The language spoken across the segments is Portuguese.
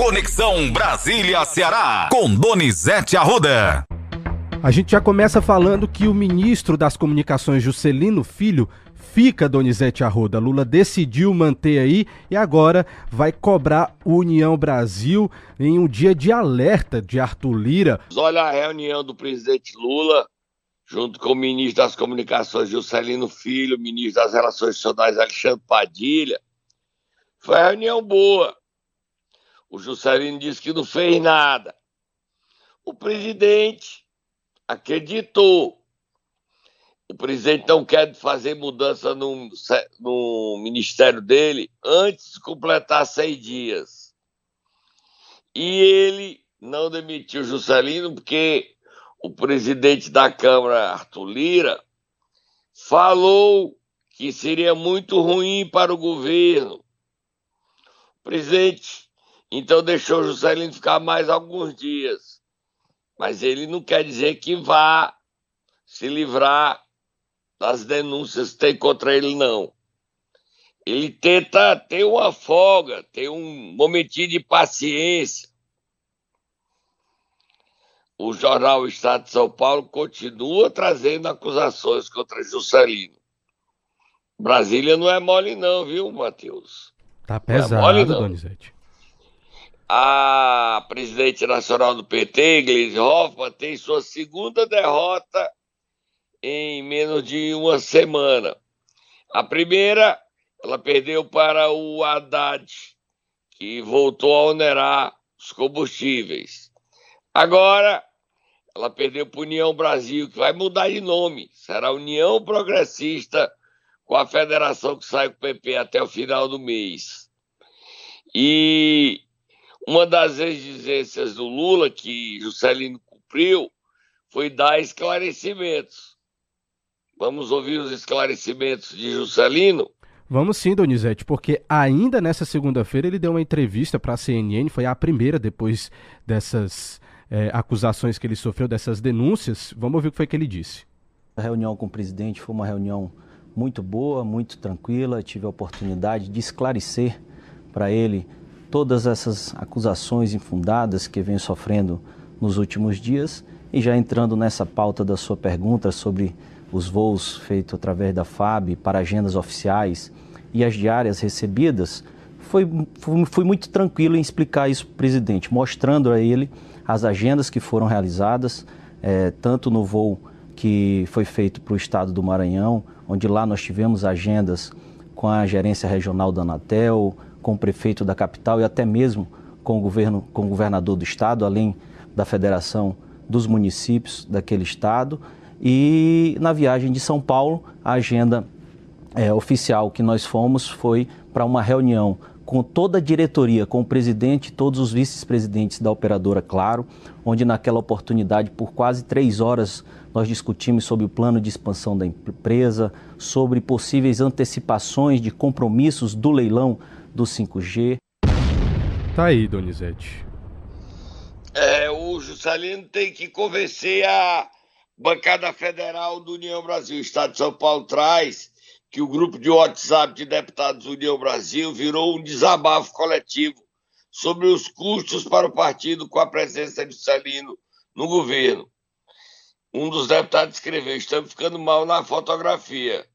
Conexão Brasília-Ceará, com Donizete Arruda. A gente já começa falando que o ministro das Comunicações, Juscelino Filho, fica Donizete Arruda. Lula decidiu manter aí e agora vai cobrar União Brasil em um dia de alerta de Arthur Lira. Olha a reunião do presidente Lula, junto com o ministro das Comunicações, Juscelino Filho, ministro das Relações Institucionais, Alexandre Padilha. Foi uma reunião boa. O Juscelino disse que não fez nada. O presidente acreditou o presidente não quer fazer mudança no, no ministério dele antes de completar 100 dias. E ele não demitiu Juscelino porque o presidente da Câmara, Arthur Lira, falou que seria muito ruim para o governo. O presidente então deixou Juscelino ficar mais alguns dias. Mas ele não quer dizer que vá se livrar das denúncias que tem contra ele, não. Ele tenta ter uma folga, ter um momentinho de paciência. O jornal Estado de São Paulo continua trazendo acusações contra Juscelino. Brasília não é mole, não, viu, Matheus? Tá pesado, não é mole, não. Donizete. A presidente nacional do PT, Gleisi Hoffmann, tem sua segunda derrota em menos de uma semana. A primeira, ela perdeu para o Haddad, que voltou a onerar os combustíveis. Agora, ela perdeu para a União Brasil, que vai mudar de nome. Será União Progressista, com a federação que sai com o PP até o final do mês. E uma das exigências do Lula, que Juscelino cumpriu, foi dar esclarecimentos. Vamos ouvir os esclarecimentos de Juscelino? Vamos sim, Donizete, porque ainda nessa segunda-feira ele deu uma entrevista para a CNN, foi a primeira depois dessas é, acusações que ele sofreu, dessas denúncias. Vamos ouvir o que foi que ele disse. A reunião com o presidente foi uma reunião muito boa, muito tranquila. Tive a oportunidade de esclarecer para ele todas essas acusações infundadas que vem sofrendo nos últimos dias. E já entrando nessa pauta da sua pergunta sobre os voos feitos através da FAB para agendas oficiais e as diárias recebidas, foi, foi, fui muito tranquilo em explicar isso para o presidente, mostrando a ele as agendas que foram realizadas, é, tanto no voo que foi feito para o estado do Maranhão, onde lá nós tivemos agendas com a gerência regional da Anatel, com o prefeito da capital e até mesmo com o, governo, com o governador do estado, além da federação dos municípios daquele estado. E na viagem de São Paulo, a agenda é, oficial que nós fomos foi para uma reunião com toda a diretoria, com o presidente e todos os vice-presidentes da operadora Claro, onde naquela oportunidade, por quase três horas, nós discutimos sobre o plano de expansão da empresa, sobre possíveis antecipações de compromissos do leilão do 5G. Tá aí, Donizete. É, o Juscelino tem que convencer a Bancada Federal do União Brasil, o Estado de São Paulo traz que o grupo de WhatsApp de deputados União Brasil virou um desabafo coletivo sobre os custos para o partido com a presença de Celino no governo. Um dos deputados escreveu: estamos ficando mal na fotografia.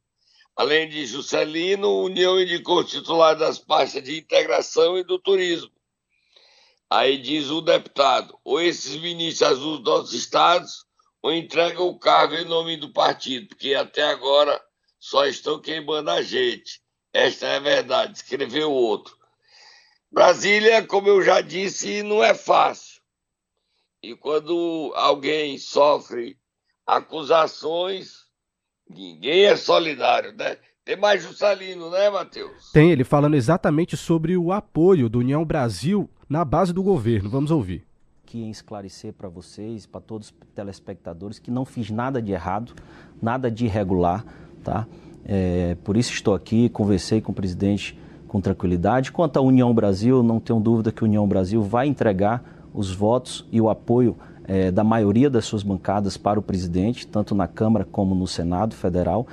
Além de Juscelino, União indicou os titulares das pastas de integração e do turismo. Aí diz o deputado: ou esses ministros dos nossos estados ou entregam o cargo em nome do partido, porque até agora só estão queimando a gente. Esta é a verdade, escreveu outro. Brasília, como eu já disse, não é fácil. E quando alguém sofre acusações, ninguém é solidário, né? Tem mais Juscelino, né, Matheus? Tem, ele falando exatamente sobre o apoio do União Brasil na base do governo. Vamos ouvir aqui em esclarecer para vocês, para todos os telespectadores, que não fiz nada de errado, nada de irregular, tá? É, por isso estou aqui, conversei com o presidente com tranquilidade. Quanto à União Brasil, não tenho dúvida que a União Brasil vai entregar os votos e o apoio é, da maioria das suas bancadas para o presidente, tanto na Câmara como no Senado Federal.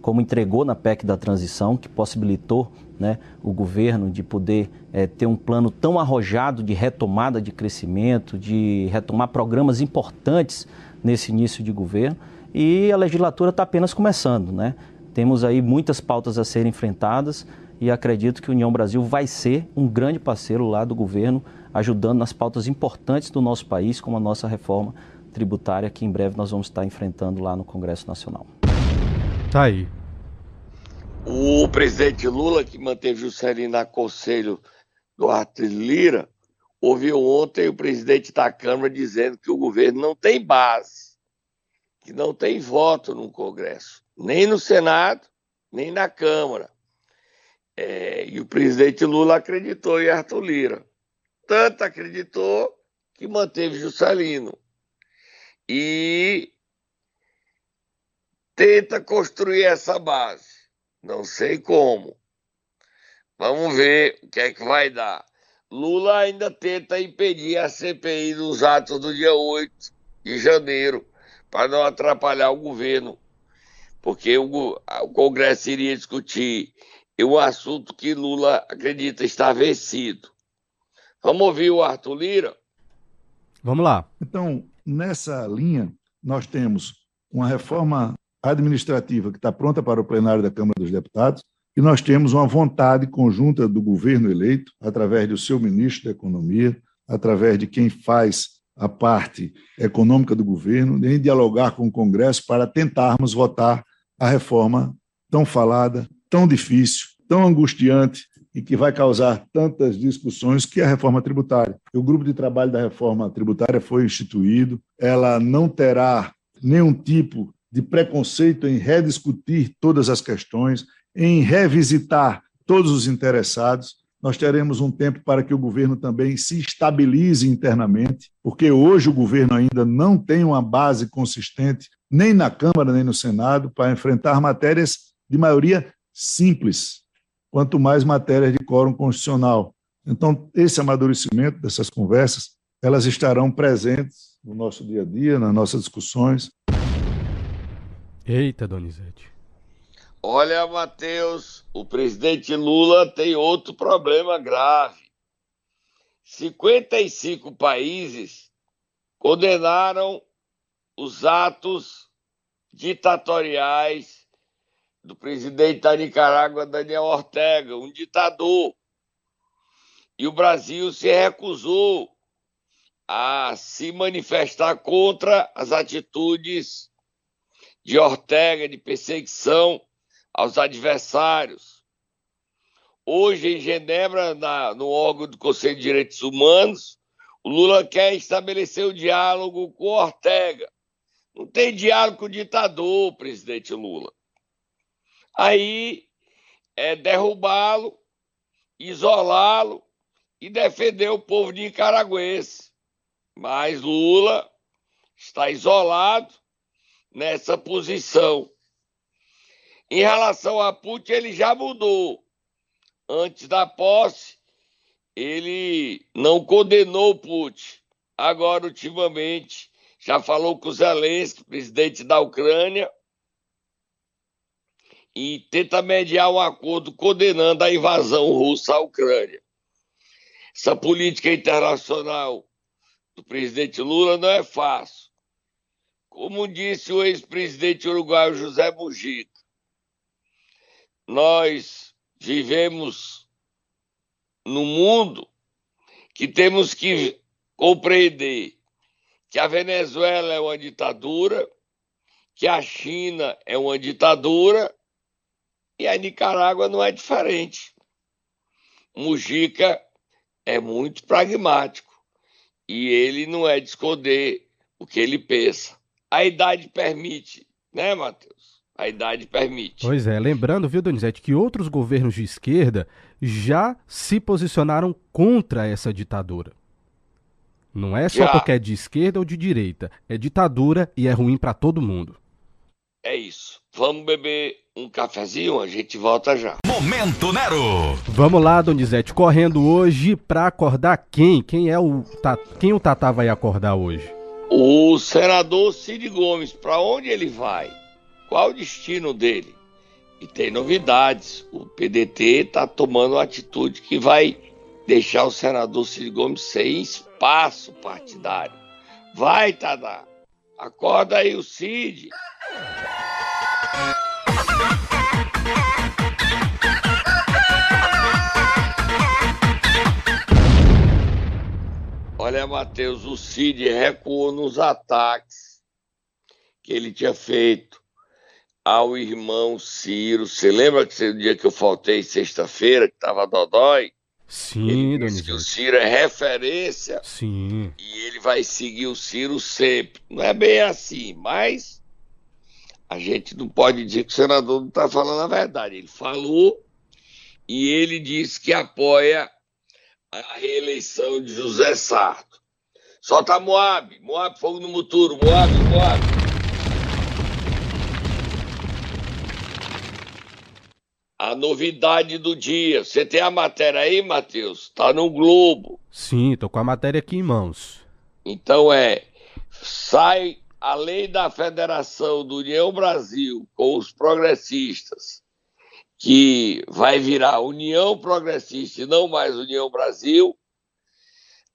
como entregou na PEC da transição, que possibilitou né, o governo de poder é, ter um plano tão arrojado de retomada de crescimento, de retomar programas importantes nesse início de governo. E a legislatura está apenas começando. Né? Temos aí muitas pautas a serem enfrentadas e acredito que a União Brasil vai ser um grande parceiro lá do governo, ajudando nas pautas importantes do nosso país, como a nossa reforma tributária, que em breve nós vamos estar enfrentando lá no Congresso Nacional. Tá aí. O presidente Lula, que manteve o Juscelino na conselho do Arthur Lira, ouviu ontem o presidente da Câmara dizendo que o governo não tem base, que não tem voto no Congresso, nem no Senado, nem na Câmara. É, e o presidente Lula acreditou em Arthur Lira. Tanto acreditou que manteve Juscelino. E tenta construir essa base. Não sei como. Vamos ver o que é que vai dar. Lula ainda tenta impedir a CPI dos atos do dia 8 de janeiro, para não atrapalhar o governo, porque o, o Congresso iria discutir um assunto que Lula acredita estar vencido. Vamos ouvir o Arthur Lira? Vamos lá. Então, nessa linha, nós temos uma reforma administrativa que está pronta para o plenário da Câmara dos Deputados, e nós temos uma vontade conjunta do governo eleito, através do seu ministro da Economia, através de quem faz a parte econômica do governo, em dialogar com o Congresso para tentarmos votar a reforma tão falada, tão difícil, tão angustiante e que vai causar tantas discussões que é a reforma tributária. O grupo de trabalho da reforma tributária foi instituído, ela não terá nenhum tipo de preconceito em rediscutir todas as questões, em revisitar todos os interessados. Nós teremos um tempo para que o governo também se estabilize internamente, porque hoje o governo ainda não tem uma base consistente, nem na Câmara, nem no Senado, para enfrentar matérias de maioria simples, quanto mais matérias de quórum constitucional. Então, esse amadurecimento dessas conversas, elas estarão presentes no nosso dia a dia, nas nossas discussões, Eita, Donizete. Olha, Matheus, o presidente Lula tem outro problema grave. 55 países condenaram os atos ditatoriais do presidente da Nicarágua, Daniel Ortega, um ditador. E o Brasil se recusou a se manifestar contra as atitudes de Ortega, de perseguição aos adversários. Hoje, em Genebra, na, no órgão do Conselho de Direitos Humanos, o Lula quer estabelecer o um diálogo com Ortega. Não tem diálogo com o ditador, presidente Lula. Aí é derrubá-lo, isolá-lo e defender o povo de Nicaragüense. Mas Lula está isolado nessa posição. Em relação a Putin, ele já mudou. Antes da posse, ele não condenou Putin. Agora, ultimamente, já falou com Zelensky, presidente da Ucrânia, e tenta mediar um acordo condenando a invasão russa à Ucrânia. Essa política internacional do presidente Lula não é fácil. Como disse o ex-presidente uruguaio José Mujica, nós vivemos no mundo que temos que compreender que a Venezuela é uma ditadura, que a China é uma ditadura e a Nicarágua não é diferente. Mujica é muito pragmático e ele não é de esconder o que ele pensa a idade permite, né, Matheus? A idade permite. Pois é, lembrando, viu, Donizete, que outros governos de esquerda já se posicionaram contra essa ditadura. Não é só já. porque é de esquerda ou de direita. É ditadura e é ruim para todo mundo. É isso. Vamos beber um cafezinho, a gente volta já. Momento Nero. Vamos lá, Donizete, correndo hoje para acordar quem? Quem é o quem o Tatá vai acordar hoje? O senador Cid Gomes, para onde ele vai? Qual o destino dele? E tem novidades. O PDT está tomando uma atitude que vai deixar o senador Cid Gomes sem espaço partidário. Vai, Tadá. Acorda aí o Cid. Olha, Matheus, o Cid recuou nos ataques que ele tinha feito ao irmão Ciro. Você lembra que o dia que eu faltei sexta-feira, que estava Dodói? Sim, ele disse que o Ciro é referência. Sim. E ele vai seguir o Ciro sempre. Não é bem assim, mas a gente não pode dizer que o senador não está falando a verdade. Ele falou e ele disse que apoia a reeleição de José Sarto. Solta Moab, Moab, fogo no muturo, Moab, Moab. A novidade do dia. Você tem a matéria aí, Matheus? Tá no Globo. Sim, tô com a matéria aqui em mãos. Então é, sai a lei da Federação do União Brasil com os progressistas que vai virar União Progressista e não mais União Brasil.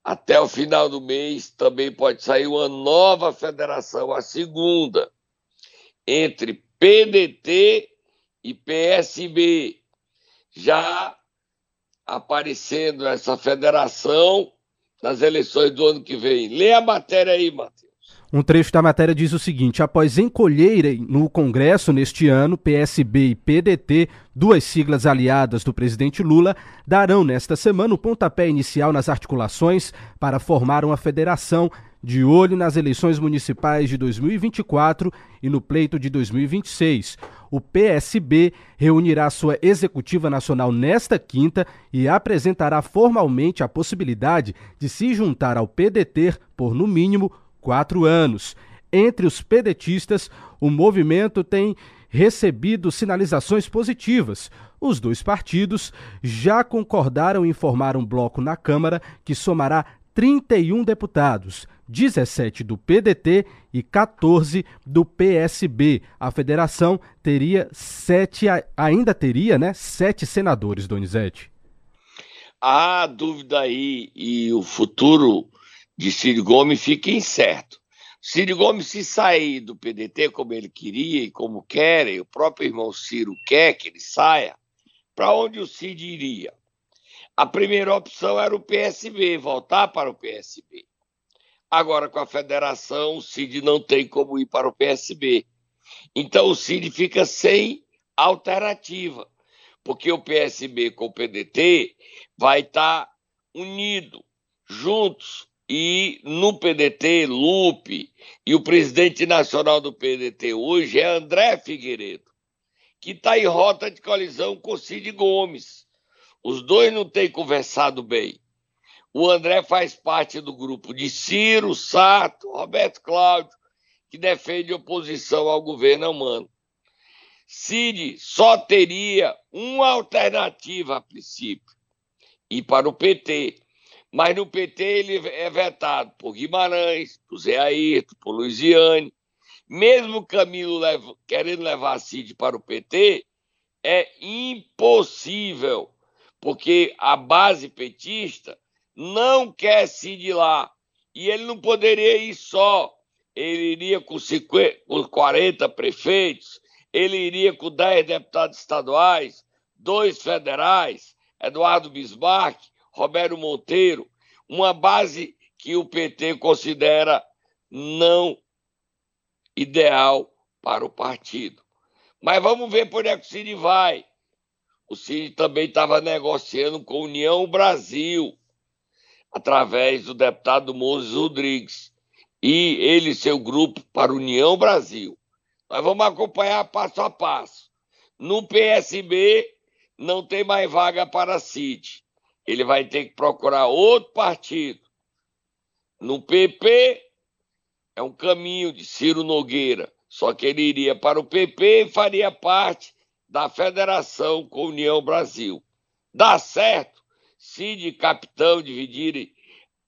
Até o final do mês também pode sair uma nova federação, a segunda, entre PDT e PSB. Já aparecendo essa federação nas eleições do ano que vem. Lê a matéria aí, Matheus. Um trecho da matéria diz o seguinte: após encolherem no Congresso neste ano, PSB e PDT, duas siglas aliadas do presidente Lula, darão nesta semana o pontapé inicial nas articulações para formar uma federação de olho nas eleições municipais de 2024 e no pleito de 2026. O PSB reunirá sua executiva nacional nesta quinta e apresentará formalmente a possibilidade de se juntar ao PDT por, no mínimo, quatro anos. Entre os pedetistas, o movimento tem recebido sinalizações positivas. Os dois partidos já concordaram em formar um bloco na Câmara que somará 31 deputados, 17 do PDT e 14 do PSB. A federação teria sete, ainda teria, né, sete senadores, Donizete. Há dúvida aí e o futuro de Ciro Gomes fica incerto. Ciro Gomes, se sair do PDT como ele queria e como querem, o próprio irmão Ciro quer que ele saia, para onde o Cid iria? A primeira opção era o PSB, voltar para o PSB. Agora, com a federação, o Cid não tem como ir para o PSB. Então, o Cid fica sem alternativa, porque o PSB com o PDT vai estar unido, juntos, e no PDT, Lupe, e o presidente nacional do PDT hoje é André Figueiredo, que está em rota de colisão com Cid Gomes. Os dois não têm conversado bem. O André faz parte do grupo de Ciro, Sato, Roberto Cláudio, que defende oposição ao governo humano. Cid só teria uma alternativa a princípio, ir para o PT, mas no PT ele é vetado por Guimarães, por Zé Ayrton, por Luiziane. Mesmo Camilo querendo levar Cid para o PT, é impossível, porque a base petista não quer Cid lá. E ele não poderia ir só. Ele iria com, 50, com 40 prefeitos, ele iria com 10 deputados estaduais, dois federais, Eduardo Bismarck, Roberto Monteiro, uma base que o PT considera não ideal para o partido. Mas vamos ver por onde é que o Cid vai. O Cid também estava negociando com a União Brasil, através do deputado Moses Rodrigues, e ele e seu grupo para União Brasil. Nós vamos acompanhar passo a passo. No PSB, não tem mais vaga para Cid ele vai ter que procurar outro partido. No PP, é um caminho de Ciro Nogueira, só que ele iria para o PP e faria parte da federação com União Brasil. Dá certo Cid e Capitão dividirem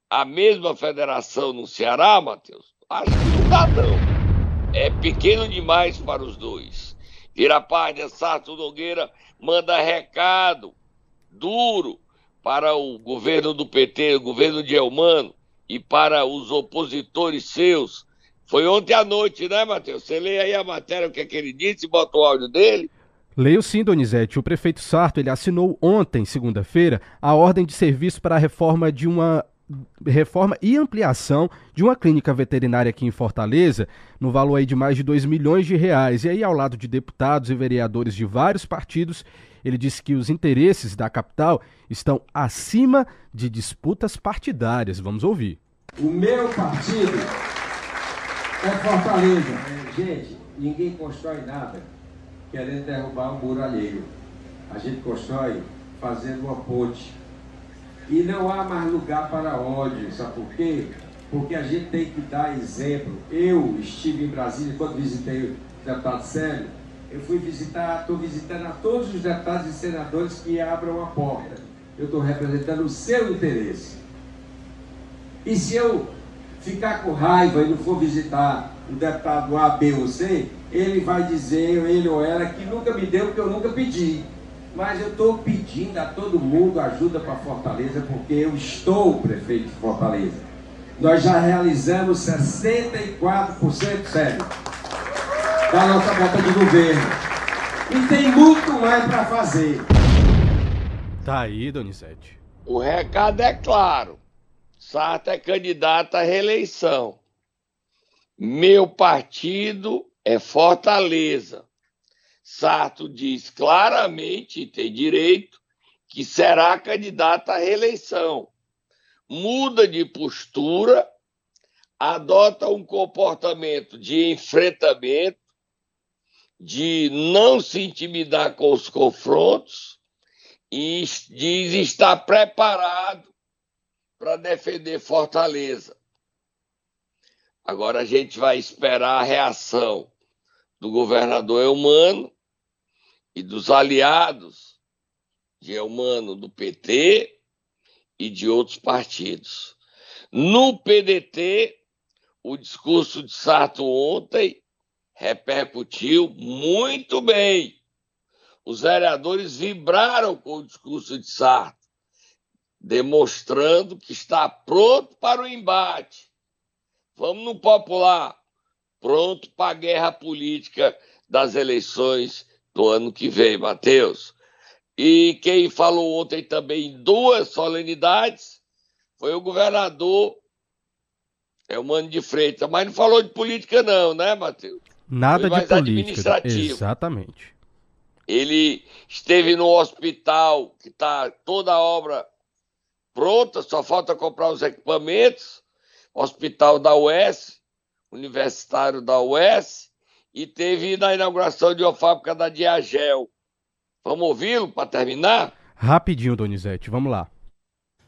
a mesma federação no Ceará, Matheus? Acho que não dá, não. É pequeno demais para os dois. Tira a Sarto Nogueira manda recado duro para o governo do PT, o governo de Elmano e para os opositores seus. Foi ontem à noite, né, Matheus? Você lê aí a matéria, o que, é que ele disse, bota o áudio dele. Leio sim, Donizete. O prefeito Sarto ele assinou ontem, segunda-feira, a ordem de serviço para a reforma de uma reforma e ampliação de uma clínica veterinária aqui em Fortaleza, no valor aí de mais de 2 milhões de reais. E aí, ao lado de deputados e vereadores de vários partidos, ele disse que os interesses da capital estão acima de disputas partidárias. Vamos ouvir. O meu partido é Fortaleza. Gente, ninguém constrói nada querendo derrubar um muro alheio. A gente constrói fazendo uma ponte. E não há mais lugar para ódio, sabe por quê? Porque a gente tem que dar exemplo. Eu estive em Brasília quando visitei o deputado Célio, eu fui visitar, estou visitando a todos os deputados e senadores que abram a porta. Eu estou representando o seu interesse. E se eu ficar com raiva e não for visitar o deputado A, B ou C, ele vai dizer, ele ou ela, que nunca me deu porque eu nunca pedi. Mas eu estou pedindo a todo mundo ajuda para Fortaleza, porque eu estou prefeito de Fortaleza. Nós já realizamos 64% sério da nossa meta de governo. E tem muito mais para fazer. Tá aí, Donizete. O recado é claro. Sarto é candidato à reeleição. Meu partido é Fortaleza. Sarto diz claramente, e tem direito, que será candidato à reeleição. Muda de postura, adota um comportamento de enfrentamento, de não se intimidar com os confrontos e diz estar preparado para defender Fortaleza. Agora a gente vai esperar a reação do governador Elmano e dos aliados de Elmano do PT e de outros partidos. No PDT, o discurso de Sarto ontem repercutiu muito bem. Os vereadores vibraram com o discurso de Sarto, demonstrando que está pronto para o embate. Vamos no popular, pronto para a guerra política das eleições do ano que vem, Matheus. E quem falou ontem também em duas solenidades foi o governador é o Mano de Freitas, mas não falou de política não, né, Matheus? Nada de política. Exatamente. Ele esteve no hospital, que está toda a obra pronta, só falta comprar os equipamentos. Hospital da UES, universitário da UES, e teve na inauguração de uma fábrica da Diagel. Vamos ouvi-lo para terminar? Rapidinho, Donizete, vamos lá.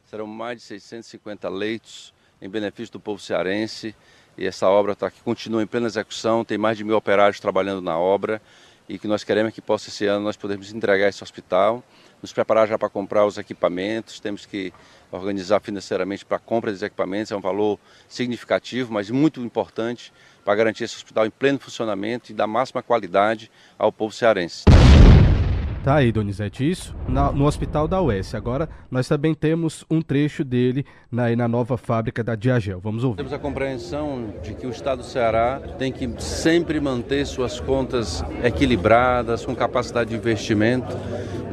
Serão mais de 650 leitos em benefício do povo cearense e essa obra está aqui, continua em plena execução, tem mais de mil operários trabalhando na obra e que nós queremos que possa esse ano nós podermos entregar esse hospital, nos preparar já para comprar os equipamentos, temos que organizar financeiramente para a compra desses equipamentos, é um valor significativo, mas muito importante para garantir esse hospital em pleno funcionamento e dar máxima qualidade ao povo cearense. Tá aí, Donizete, isso na, no hospital da UES. Agora, nós também temos um trecho dele na, na nova fábrica da Diagel. Vamos ouvir. Temos a compreensão de que o Estado do Ceará tem que sempre manter suas contas equilibradas, com capacidade de investimento,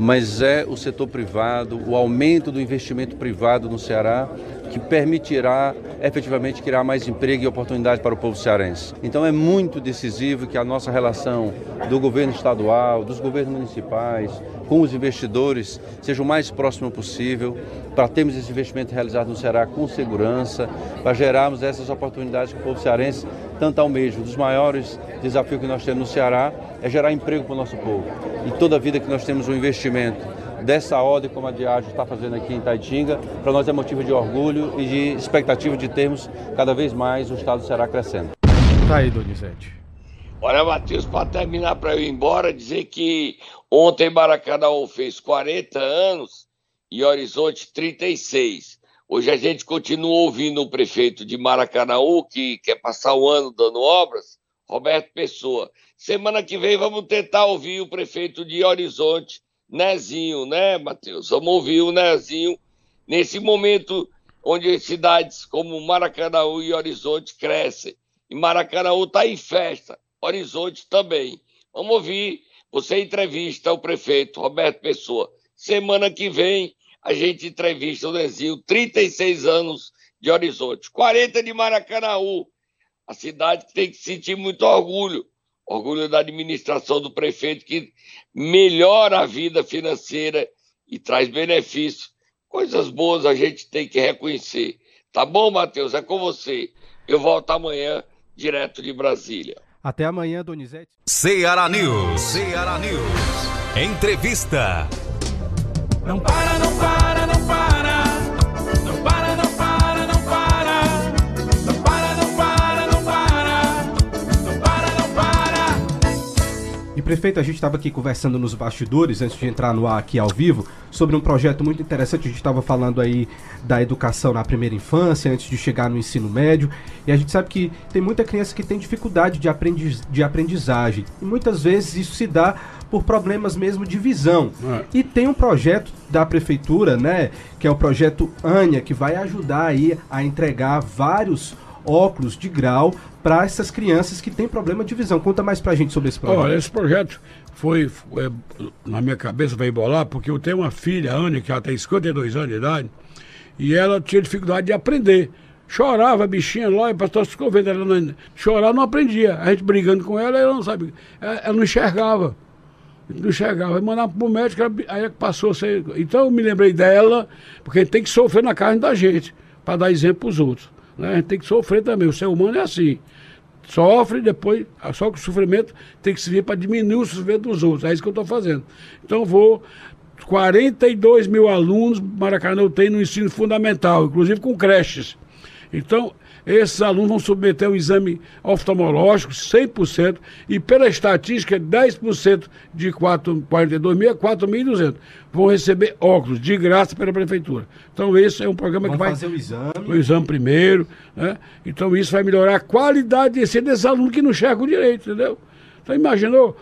mas é o setor privado, o aumento do investimento privado no Ceará que permitirá efetivamente criar mais emprego e oportunidade para o povo cearense. Então é muito decisivo que a nossa relação do governo estadual, dos governos municipais, com os investidores seja o mais próximo possível, para termos esse investimento realizado no Ceará com segurança, para gerarmos essas oportunidades que o povo cearense tanto almeja. Um dos maiores desafios que nós temos no Ceará é gerar emprego para o nosso povo. E toda vida que nós temos um investimento dessa ordem como a Diageo está fazendo aqui em Taitinga, para nós é motivo de orgulho e de expectativa de termos cada vez mais o Estado será crescendo. Tá aí, Donizete. Olha, Matheus, para terminar, para eu ir embora, dizer que ontem Maracanã fez 40 anos e Horizonte 36. Hoje a gente continua ouvindo o prefeito de Maracanã, que quer passar o ano dando obras, Roberto Pessoa. Semana que vem vamos tentar ouvir o prefeito de Horizonte, Nezinho, né, Matheus? Vamos ouvir o Nezinho nesse momento onde cidades como Maracanã e Horizonte crescem. E Maracanã está em festa, Horizonte também. Vamos ouvir. Você entrevista o prefeito Roberto Pessoa. Semana que vem a gente entrevista o Nezinho, 36 anos de Horizonte, 40 de Maracanaú, a cidade que tem que sentir muito orgulho, orgulho da administração do prefeito que melhora a vida financeira e traz benefícios. Coisas boas a gente tem que reconhecer. Tá bom, Matheus? É com você. Eu volto amanhã, direto de Brasília. Até amanhã, Donizete. Ceará News. Ceará News. Entrevista. Não para, não para, não para. Prefeito, a gente estava aqui conversando nos bastidores, antes de entrar no ar aqui ao vivo, sobre um projeto muito interessante. A gente estava falando aí da educação na primeira infância, antes de chegar no ensino médio. E a gente sabe que tem muita criança que tem dificuldade de, aprendiz, de aprendizagem. E muitas vezes isso se dá por problemas mesmo de visão. É. E tem um projeto da prefeitura, né, que é o projeto Ania, que vai ajudar aí a entregar vários óculos de grau para essas crianças que têm problema de visão. Conta mais para a gente sobre esse projeto. Olha, esse projeto foi, foi, na minha cabeça veio bolar porque eu tenho uma filha, Ania, que ela tem 52 anos de idade, e ela tinha dificuldade de aprender. Chorava, bichinha lá, pastor ficou vendo ela não, chorar, não aprendia. A gente brigando com ela, ela não sabe, ela, ela não enxergava não chegava, mandava pro médico, aí passou a ser. Então eu me lembrei dela, porque a tem que sofrer na carne da gente, para dar exemplo para os outros. Né? A gente tem que sofrer também, o ser humano é assim. Sofre depois, só que o sofrimento tem que servir para diminuir o sofrimento dos outros. É isso que eu estou fazendo. Então vou. 42 mil alunos Maracanã tem no ensino fundamental, inclusive com creches. Então, esses alunos vão submeter um exame oftalmológico 100% e pela estatística 10% de 4, 42 mil a 4.200 vão receber óculos de graça pela prefeitura. Então esse é um programa Vamos que vai fazer o exame, o exame primeiro, né? Então isso vai melhorar a qualidade de ensino desses alunos que não enxergam direito, entendeu? Então imaginou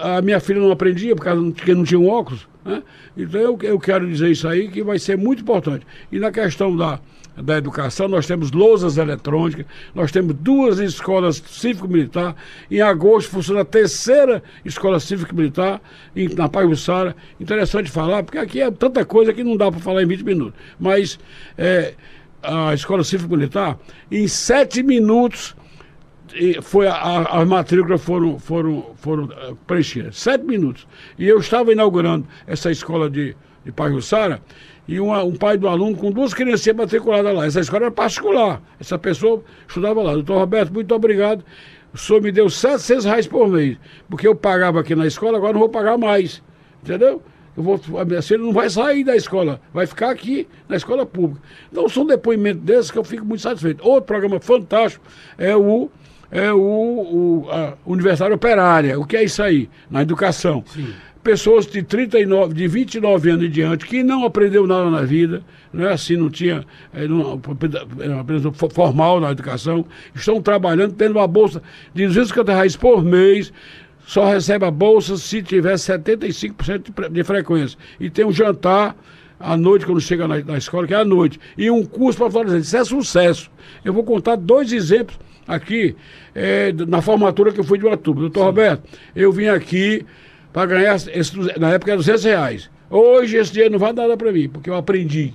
a minha filha não aprendia porque não tinha um óculos, né? Então eu, eu quero dizer isso aí que vai ser muito importante. E na questão da da educação, nós temos lousas eletrônicas, nós temos duas escolas cívico-militar. Em agosto funciona a terceira escola cívico-militar na Paiuçara. Interessante falar, porque aqui é tanta coisa que não dá para falar em 20 minutos. Mas é, a escola cívico-militar, em sete minutos, foi a, as matrículas foram, foram, foram uh, preenchidas. Sete minutos. E eu estava inaugurando essa escola de, de Paiuçara e uma, um pai do aluno com duas crianças matriculadas lá. Essa escola era particular. Essa pessoa estudava lá. Doutor Roberto, muito obrigado. O senhor me deu 700 reais por mês. Porque eu pagava aqui na escola, agora não vou pagar mais. Entendeu? Eu vou, a minha filha não vai sair da escola, vai ficar aqui na escola pública. Então são depoimentos desses que eu fico muito satisfeito. Outro programa fantástico é o é o, o Universitário Operária. O que é isso aí? Na educação. Sim pessoas de 39, de 29 anos em diante que não aprendeu nada na vida, não é assim, não tinha é, não, formal na educação, estão trabalhando, tendo uma bolsa de 250 reais por mês, só recebe a bolsa se tiver 75% de frequência. E tem um jantar à noite, quando chega na, na escola, que é à noite, e um curso para fazer. Isso é sucesso. Eu vou contar dois exemplos aqui é, na formatura que eu fui de Ubatuba. Doutor Sim. Roberto, eu vim aqui para ganhar, esse, na época era 200 reais. Hoje esse dinheiro não vai nada para mim, porque eu aprendi.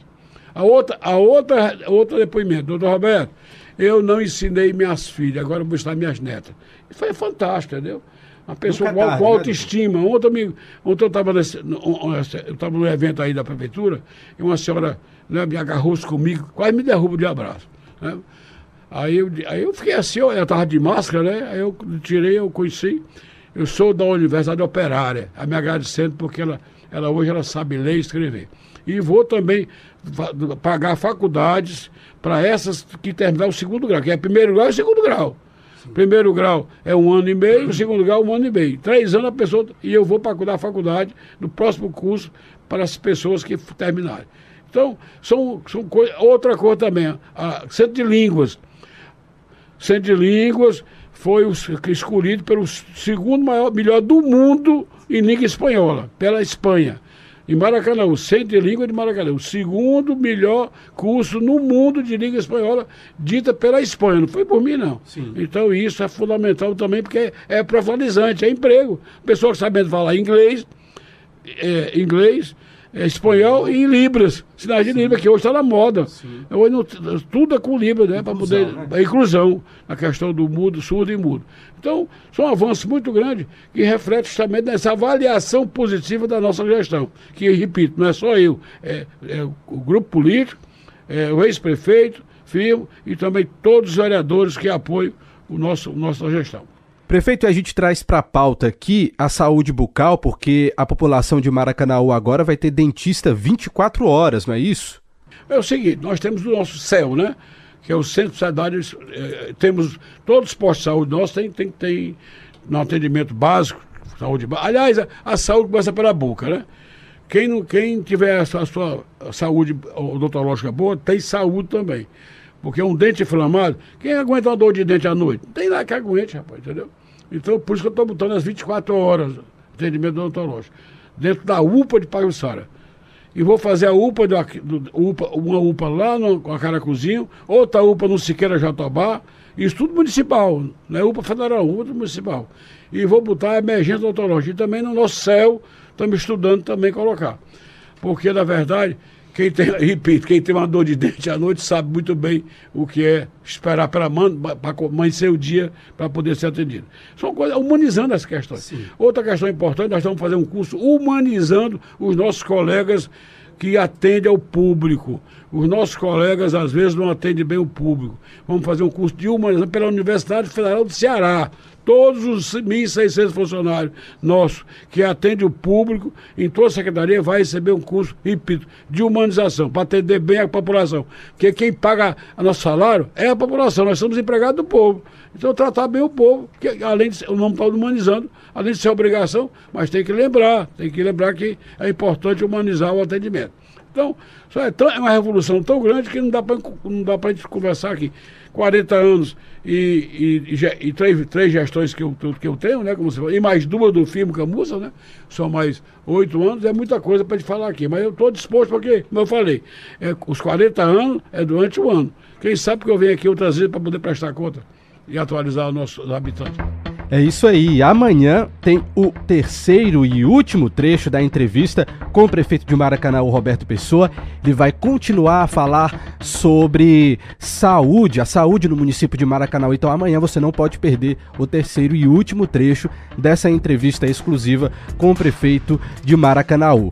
A outra, a outra, outro depoimento, doutor Roberto, eu não ensinei minhas filhas, agora vou ensinar minhas netas. E foi fantástico, entendeu? Uma pessoa com, tarde, com né, autoestima. Né? Ontem, ontem eu estava eu estava num evento aí da prefeitura e uma senhora né, me agarrou-se comigo, quase me derruba de abraço. Né? Aí, eu, aí eu fiquei assim, eu estava de máscara, né? Aí eu tirei, eu conheci. Eu sou da Universidade Operária, a me agradecendo porque ela, ela hoje ela sabe ler e escrever. E vou também pagar faculdades para essas que terminar o segundo grau, que é primeiro grau e segundo grau. Sim. Primeiro grau é um ano e meio, segundo grau um ano e meio. Três anos a pessoa. E eu vou pagar a faculdade no próximo curso para as pessoas que terminarem. Então, são, são coisas. Outra coisa também, a, centro de línguas. Centro de línguas foi o, escolhido pelo segundo maior, melhor do mundo em língua espanhola, pela Espanha. Em Maracanã, o Centro de Língua de Maracanã, o segundo melhor curso no mundo de língua espanhola, dita pela Espanha. Não foi por mim, não. Sim. Então isso é fundamental também, porque é, profissionalizante, é emprego. Pessoa que sabendo falar inglês, é, inglês, espanhol e em Libras. Sinais de Libras, que hoje está na moda. Hoje não- tudo é com Libras, né? Para poder. né? A inclusão, a questão do mudo, surdo e mudo. Então, são avanços muito grandes que refletem justamente nessa avaliação positiva da nossa gestão. Que, repito, não é só eu, é, é o grupo político, é o ex-prefeito, firmo e também todos os vereadores que apoiam o nosso, nossa gestão. Prefeito, a gente traz para a pauta aqui a saúde bucal, porque a população de Maracanaú agora vai ter dentista 24 horas, não é isso? É o seguinte, nós temos o nosso CEL, né? Que é o Centro de Saúde, eh, temos todos os postos de saúde nossos tem, tem, tem no atendimento básico, saúde Aliás, a, a saúde começa pela boca, né? Quem, não, quem tiver a sua, a sua saúde odontológica boa, tem saúde também. Porque um dente inflamado, quem aguenta uma dor de dente à noite? Não tem lá que aguente, rapaz, entendeu? Então, por isso que eu estou botando as 24 horas de atendimento odontológico. Dentro da UPA de Pajuçara. E vou fazer a UPA, do, do- UPA uma UPA lá no com a Caracuzinho, outra UPA no Siqueira Jatobá, isso tudo municipal, não é UPA federal, UPA municipal. E vou botar a emergência odontológica. E também no nosso céu, estamos estudando também colocar. Porque, na verdade, quem tem, repito, quem tem uma dor de dente à noite sabe muito bem o que é esperar para amanhecer o dia para poder ser atendido. São coisas, humanizando as questões. Outra questão importante, nós estamos fazendo um curso humanizando os nossos colegas que atendem ao público. Os nossos colegas, às vezes, não atendem bem o público. Vamos fazer um curso de humanização pela Universidade Federal do Ceará. Todos os 1.600 funcionários nossos que atendem o público em toda a secretaria vai receber um curso, repito, de humanização, para atender bem a população. Porque quem paga nosso salário é a população, nós somos empregados do povo. Então, tratar bem o povo, que além de o nome está humanizando, além de ser obrigação, mas tem que lembrar, tem que lembrar que é importante humanizar o atendimento. Então, é, é uma revolução tão grande que não dá para pra gente conversar aqui. 40 anos e, e, e e três, três gestões que eu, que eu tenho, né? Como você falou, e mais duas do firmo Camussa, né? São mais oito anos, é muita coisa para gente falar aqui. Mas eu estou disposto, porque, como eu falei, é, os 40 anos é durante o ano. Quem sabe que eu venho aqui outras vezes para poder prestar conta e atualizar os nossos habitantes. É isso aí. Amanhã tem o terceiro e último trecho da entrevista com o prefeito de Maracanã, Roberto Pessoa. Ele vai continuar a falar sobre saúde, a saúde no município de Maracanã. Então amanhã você não pode perder o terceiro e último trecho dessa entrevista exclusiva com o prefeito de Maracanaú.